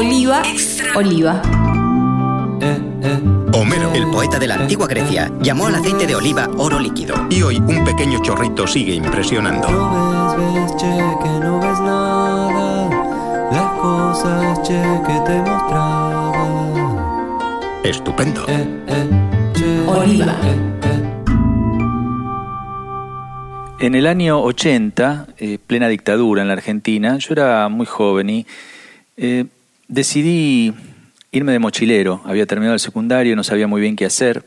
Oliva, oliva. Homero, el poeta de la antigua Grecia, llamó al aceite de oliva oro líquido. Y hoy un pequeño chorrito sigue impresionando. No ves, ves, che, que no ves nada. Las cosas, che, que te mostraba. Estupendo. Eh, eh, che, Oliva. eh, eh. En el año 80, eh, plena dictadura en la Argentina, yo era muy joven y eh, decidí irme de mochilero. Había terminado el secundario, no sabía muy bien qué hacer.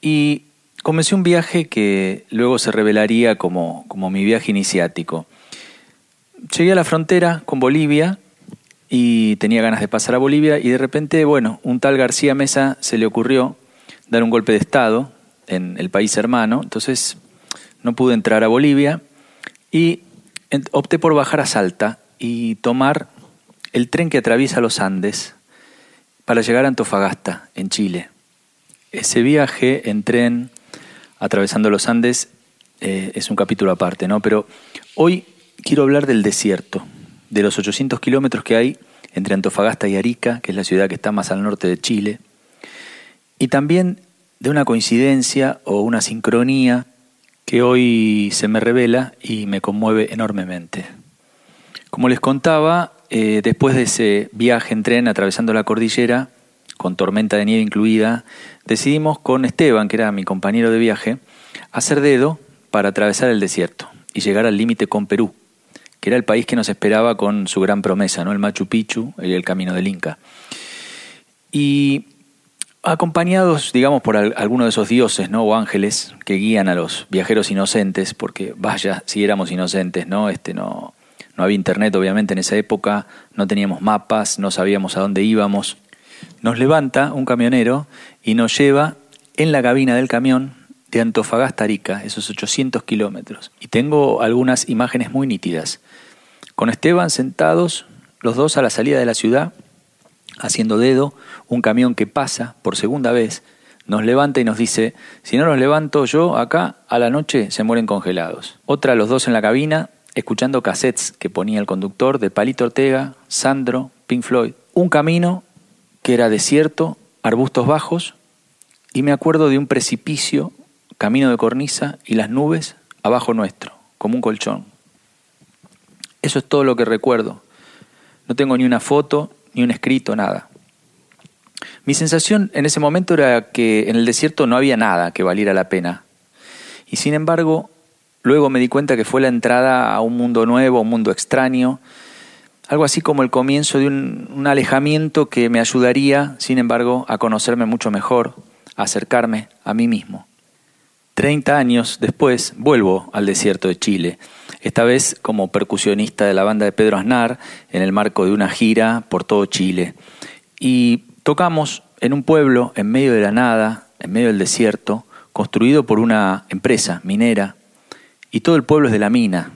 Y comencé un viaje que luego se revelaría como, como mi viaje iniciático. Llegué a la frontera con Bolivia y tenía ganas de pasar a Bolivia y de repente, bueno, un tal García Mesa se le ocurrió dar un golpe de Estado en el país hermano. Entonces no pude entrar a Bolivia y opté por bajar a Salta y tomar el tren que atraviesa los Andes para llegar a Antofagasta, en Chile. Ese viaje en tren atravesando los Andes eh, es un capítulo aparte, ¿no? Pero hoy quiero hablar del desierto, de los 800 kilómetros que hay entre Antofagasta y Arica, que es la ciudad que está más al norte de Chile, y también de una coincidencia o una sincronía que hoy se me revela y me conmueve enormemente. Como les contaba, eh, después de ese viaje en tren atravesando la cordillera, con tormenta de nieve incluida, decidimos con Esteban, que era mi compañero de viaje, hacer dedo para atravesar el desierto y llegar al límite con Perú, que era el país que nos esperaba con su gran promesa, ¿no? el Machu Picchu y el camino del Inca. Y acompañados, digamos, por al- alguno de esos dioses, ¿no? O ángeles que guían a los viajeros inocentes, porque vaya, si éramos inocentes, ¿no? Este no, no había internet, obviamente, en esa época, no teníamos mapas, no sabíamos a dónde íbamos. Nos levanta un camionero y nos lleva en la cabina del camión de Antofagasta Arica, esos 800 kilómetros. Y tengo algunas imágenes muy nítidas. Con Esteban sentados, los dos a la salida de la ciudad, haciendo dedo, un camión que pasa por segunda vez, nos levanta y nos dice, si no los levanto yo acá, a la noche se mueren congelados. Otra, los dos en la cabina, escuchando cassettes que ponía el conductor de Palito Ortega, Sandro, Pink Floyd. Un camino que era desierto, arbustos bajos, y me acuerdo de un precipicio, camino de cornisa y las nubes abajo nuestro, como un colchón. Eso es todo lo que recuerdo. No tengo ni una foto, ni un escrito, nada. Mi sensación en ese momento era que en el desierto no había nada que valiera la pena. Y sin embargo, luego me di cuenta que fue la entrada a un mundo nuevo, un mundo extraño, algo así como el comienzo de un, un alejamiento que me ayudaría, sin embargo, a conocerme mucho mejor, a acercarme a mí mismo. Treinta años después vuelvo al desierto de Chile, esta vez como percusionista de la banda de Pedro Aznar en el marco de una gira por todo Chile. Y tocamos en un pueblo en medio de la nada, en medio del desierto, construido por una empresa minera, y todo el pueblo es de la mina.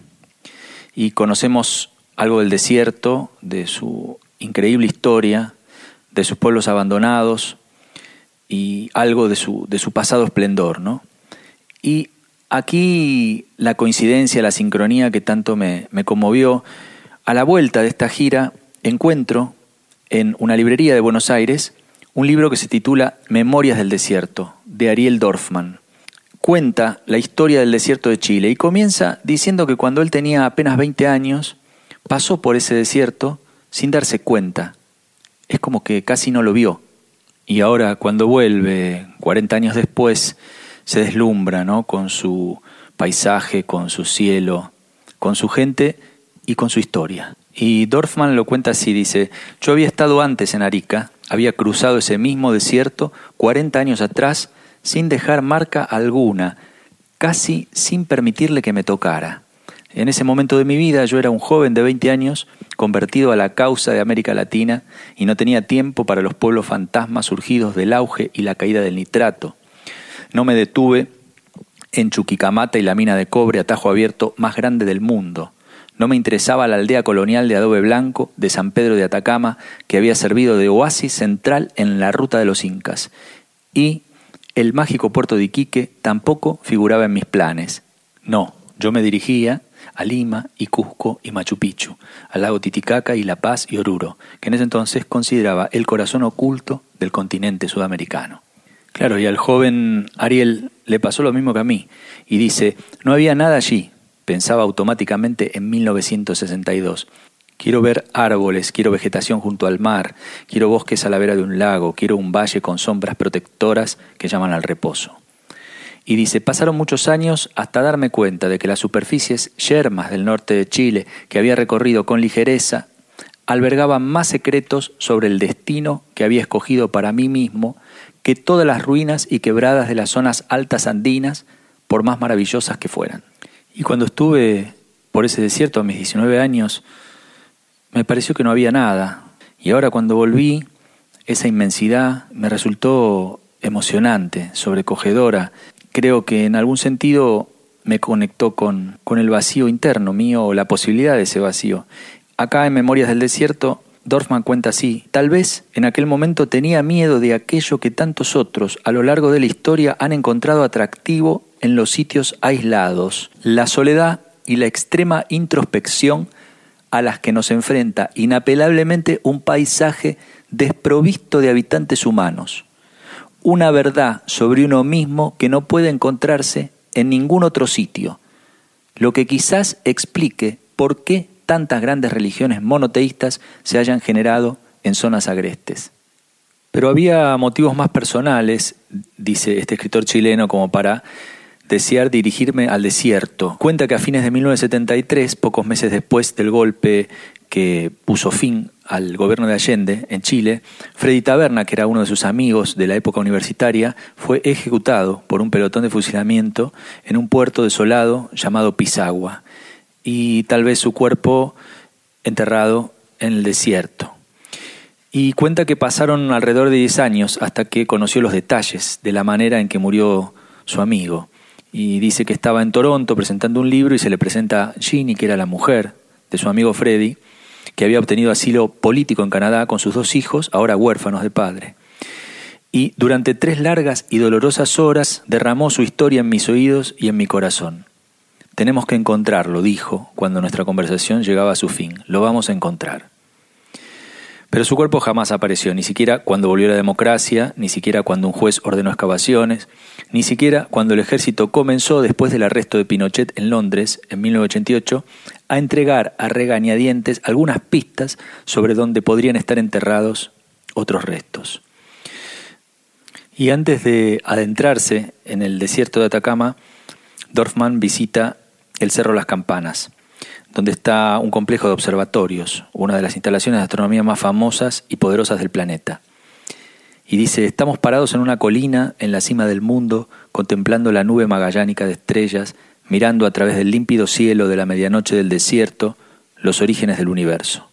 Y conocemos algo del desierto, de su increíble historia, de sus pueblos abandonados y algo de su, de su pasado esplendor, ¿no? Y aquí la coincidencia, la sincronía que tanto me, me conmovió, a la vuelta de esta gira encuentro en una librería de Buenos Aires un libro que se titula Memorias del Desierto, de Ariel Dorfman. Cuenta la historia del desierto de Chile y comienza diciendo que cuando él tenía apenas 20 años, pasó por ese desierto sin darse cuenta. Es como que casi no lo vio. Y ahora cuando vuelve, 40 años después, se deslumbra ¿no? con su paisaje, con su cielo, con su gente y con su historia. Y Dorfman lo cuenta así, dice, yo había estado antes en Arica, había cruzado ese mismo desierto 40 años atrás sin dejar marca alguna, casi sin permitirle que me tocara. En ese momento de mi vida yo era un joven de 20 años convertido a la causa de América Latina y no tenía tiempo para los pueblos fantasmas surgidos del auge y la caída del nitrato. No me detuve en Chuquicamata y la mina de cobre a tajo abierto más grande del mundo. No me interesaba la aldea colonial de adobe blanco de San Pedro de Atacama, que había servido de oasis central en la ruta de los incas. Y el mágico puerto de Iquique tampoco figuraba en mis planes. No, yo me dirigía a Lima y Cusco y Machu Picchu, al lago Titicaca y La Paz y Oruro, que en ese entonces consideraba el corazón oculto del continente sudamericano. Claro, y al joven Ariel le pasó lo mismo que a mí, y dice, no había nada allí, pensaba automáticamente en 1962. Quiero ver árboles, quiero vegetación junto al mar, quiero bosques a la vera de un lago, quiero un valle con sombras protectoras que llaman al reposo. Y dice, pasaron muchos años hasta darme cuenta de que las superficies yermas del norte de Chile, que había recorrido con ligereza, albergaban más secretos sobre el destino que había escogido para mí mismo que todas las ruinas y quebradas de las zonas altas andinas, por más maravillosas que fueran. Y cuando estuve por ese desierto a mis 19 años, me pareció que no había nada. Y ahora cuando volví, esa inmensidad me resultó emocionante, sobrecogedora. Creo que en algún sentido me conectó con, con el vacío interno mío o la posibilidad de ese vacío. Acá en Memorias del Desierto, Dorfman cuenta así, tal vez en aquel momento tenía miedo de aquello que tantos otros a lo largo de la historia han encontrado atractivo en los sitios aislados, la soledad y la extrema introspección a las que nos enfrenta inapelablemente un paisaje desprovisto de habitantes humanos, una verdad sobre uno mismo que no puede encontrarse en ningún otro sitio, lo que quizás explique por qué tantas grandes religiones monoteístas se hayan generado en zonas agrestes. Pero había motivos más personales, dice este escritor chileno, como para desear dirigirme al desierto. Cuenta que a fines de 1973, pocos meses después del golpe que puso fin al gobierno de Allende en Chile, Freddy Taberna, que era uno de sus amigos de la época universitaria, fue ejecutado por un pelotón de fusilamiento en un puerto desolado llamado Pisagua, y tal vez su cuerpo enterrado en el desierto. Y cuenta que pasaron alrededor de 10 años hasta que conoció los detalles de la manera en que murió su amigo y dice que estaba en Toronto presentando un libro y se le presenta Ginny, que era la mujer de su amigo Freddy, que había obtenido asilo político en Canadá con sus dos hijos, ahora huérfanos de padre. Y durante tres largas y dolorosas horas derramó su historia en mis oídos y en mi corazón. Tenemos que encontrarlo, dijo, cuando nuestra conversación llegaba a su fin. Lo vamos a encontrar. Pero su cuerpo jamás apareció, ni siquiera cuando volvió la democracia, ni siquiera cuando un juez ordenó excavaciones, ni siquiera cuando el ejército comenzó, después del arresto de Pinochet en Londres en 1988, a entregar a regañadientes algunas pistas sobre dónde podrían estar enterrados otros restos. Y antes de adentrarse en el desierto de Atacama, Dorfman visita el Cerro Las Campanas, donde está un complejo de observatorios, una de las instalaciones de astronomía más famosas y poderosas del planeta. Y dice, estamos parados en una colina en la cima del mundo, contemplando la nube magallánica de estrellas, mirando a través del límpido cielo de la medianoche del desierto los orígenes del universo.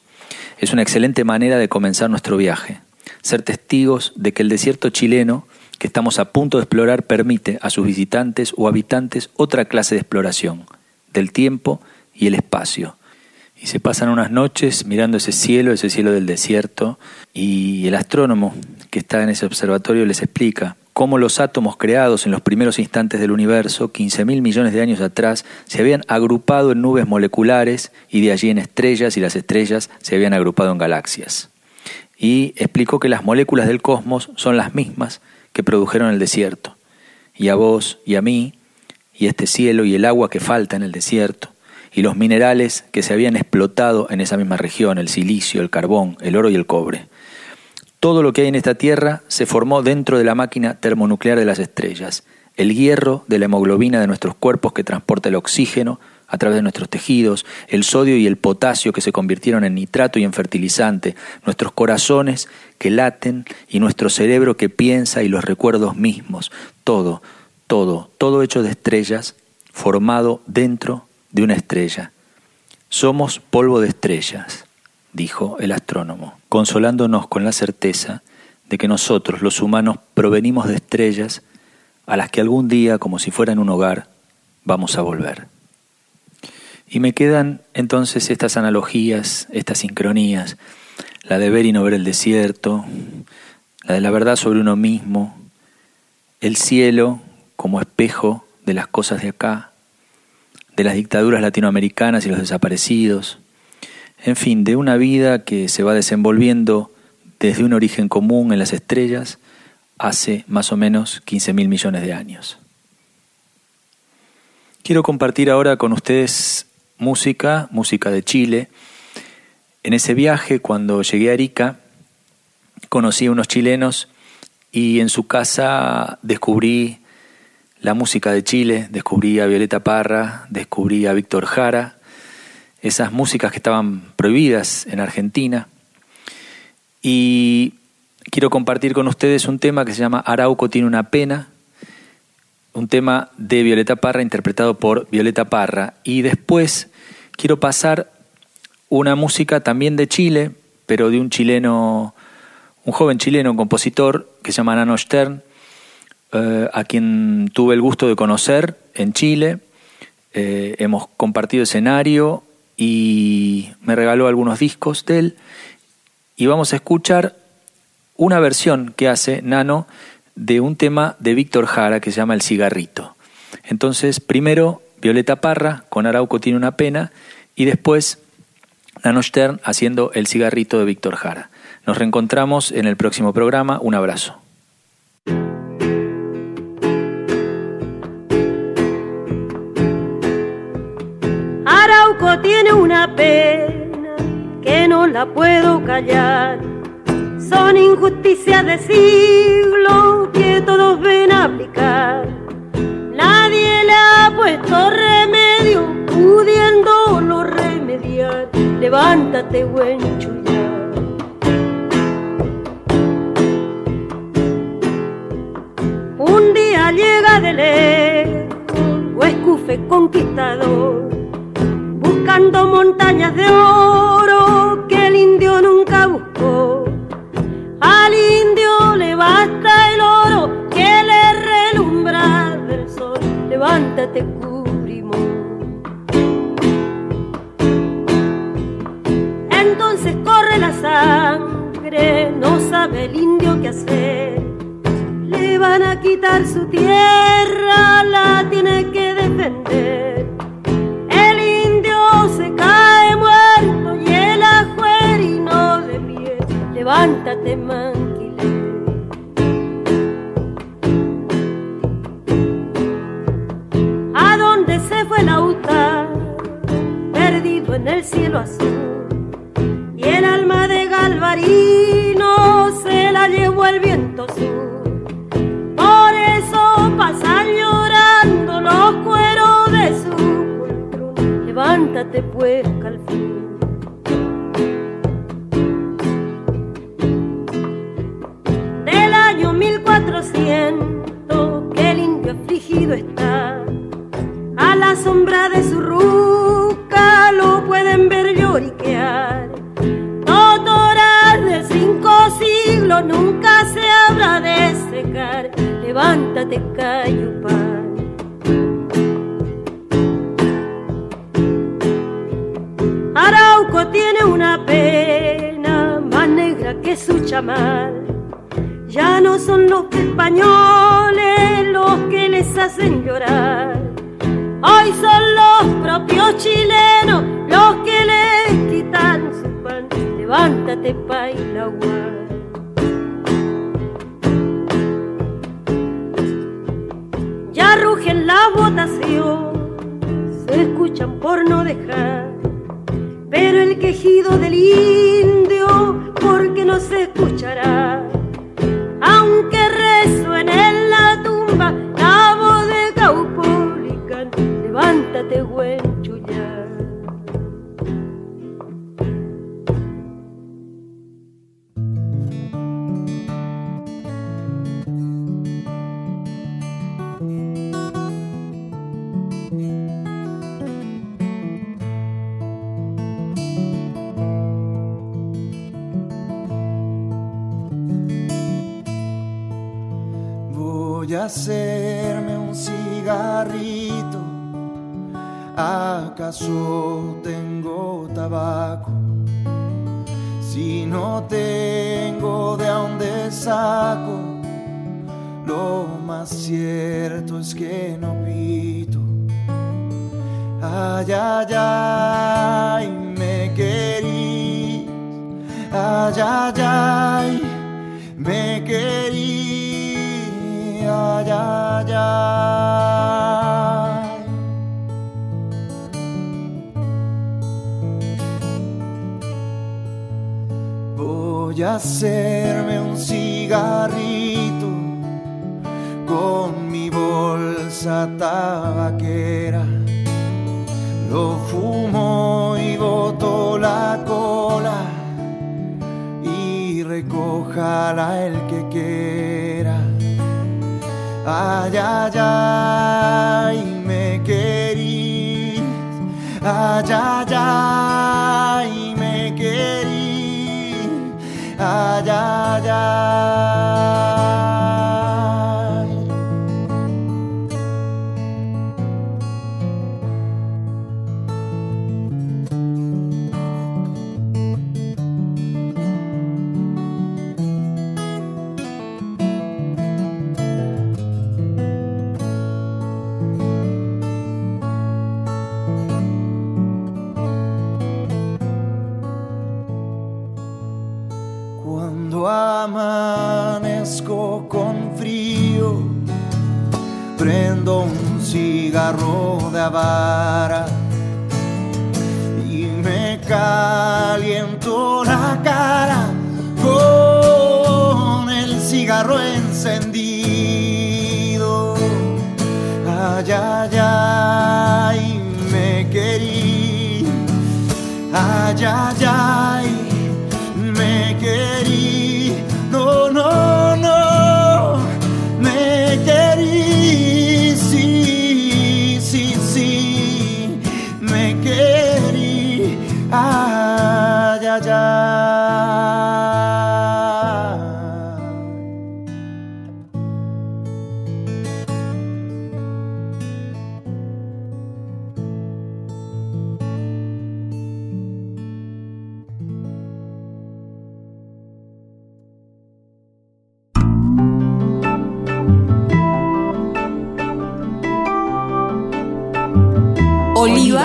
Es una excelente manera de comenzar nuestro viaje, ser testigos de que el desierto chileno que estamos a punto de explorar permite a sus visitantes o habitantes otra clase de exploración, del tiempo y el espacio. Y se pasan unas noches mirando ese cielo, ese cielo del desierto, y el astrónomo que está en ese observatorio les explica cómo los átomos creados en los primeros instantes del universo, 15.000 millones de años atrás, se habían agrupado en nubes moleculares y de allí en estrellas y las estrellas se habían agrupado en galaxias. Y explicó que las moléculas del cosmos son las mismas que produjeron el desierto. Y a vos y a mí, y este cielo y el agua que falta en el desierto, y los minerales que se habían explotado en esa misma región, el silicio, el carbón, el oro y el cobre. Todo lo que hay en esta Tierra se formó dentro de la máquina termonuclear de las estrellas, el hierro de la hemoglobina de nuestros cuerpos que transporta el oxígeno a través de nuestros tejidos, el sodio y el potasio que se convirtieron en nitrato y en fertilizante, nuestros corazones que laten y nuestro cerebro que piensa y los recuerdos mismos, todo, todo, todo hecho de estrellas, formado dentro de una estrella. Somos polvo de estrellas, dijo el astrónomo, consolándonos con la certeza de que nosotros, los humanos, provenimos de estrellas a las que algún día, como si fueran un hogar, vamos a volver. Y me quedan entonces estas analogías, estas sincronías, la de ver y no ver el desierto, la de la verdad sobre uno mismo, el cielo como espejo de las cosas de acá, de las dictaduras latinoamericanas y los desaparecidos, en fin, de una vida que se va desenvolviendo desde un origen común en las estrellas hace más o menos 15 mil millones de años. Quiero compartir ahora con ustedes música, música de Chile. En ese viaje, cuando llegué a Arica, conocí a unos chilenos y en su casa descubrí la música de Chile, descubrí a Violeta Parra, descubrí a Víctor Jara, esas músicas que estaban prohibidas en Argentina. Y quiero compartir con ustedes un tema que se llama Arauco tiene una pena, un tema de Violeta Parra interpretado por Violeta Parra. Y después quiero pasar una música también de Chile, pero de un chileno, un joven chileno, un compositor que se llama Nano Stern, eh, a quien tuve el gusto de conocer en Chile. Eh, hemos compartido escenario y me regaló algunos discos de él. Y vamos a escuchar una versión que hace Nano de un tema de Víctor Jara que se llama El cigarrito. Entonces, primero Violeta Parra con Arauco tiene una pena y después Nano Stern haciendo El cigarrito de Víctor Jara. Nos reencontramos en el próximo programa. Un abrazo. Tiene una pena que no la puedo callar. Son injusticias de siglo que todos ven aplicar. Nadie le ha puesto remedio, pudiéndolo remediar. Levántate, buen chullar. Un día llega de lejos, o escufe conquistador, tierra, la tiene que defender. El indio se cae muerto y el ajuerino de pie. Levántate, manquile. ¿A dónde se fue el autar? Perdido en el cielo azul. Y el alma de Galvarino se la llevó el viento sur. Pasan llorando los cueros de su poltrón. Levántate pues, calfín. Del año 1400 que el indio afligido está. A la sombra de su ruca Levántate, cayupán. Arauco tiene una pena más negra que su chamal. Ya no son los españoles los que les hacen llorar. Hoy son los propios chilenos los que les quitan su pan. Levántate, Pailagua. La votación, se escuchan por no dejar. Pero el quejido del indio, porque no se escuchará. Aunque resuene en la Si no tengo de dónde saco, lo más cierto es que no pito. Ay, ay, ay, me querí. Ay, ay, ay, me querí. Ay, ay, ay. Hacerme un cigarrito con mi bolsa tabaquera. Lo fumo y boto la cola y recójala el que quiera. Ay, ay, ay, me querís. Ay, ay, ay, Ay, ay. El cigarro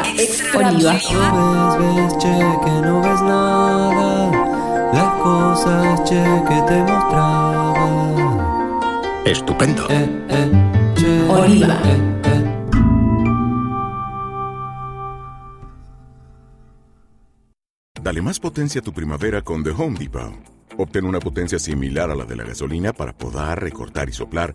Oliva Extra Oliva. No ves, ves, che, que no ves nada. Las cosas, che, que te mostraba. Estupendo. Eh, eh, che, Oliva. eh. Dale más potencia a tu primavera con The Home Depot. Obtén una potencia similar a la de la gasolina para podar, recortar y soplar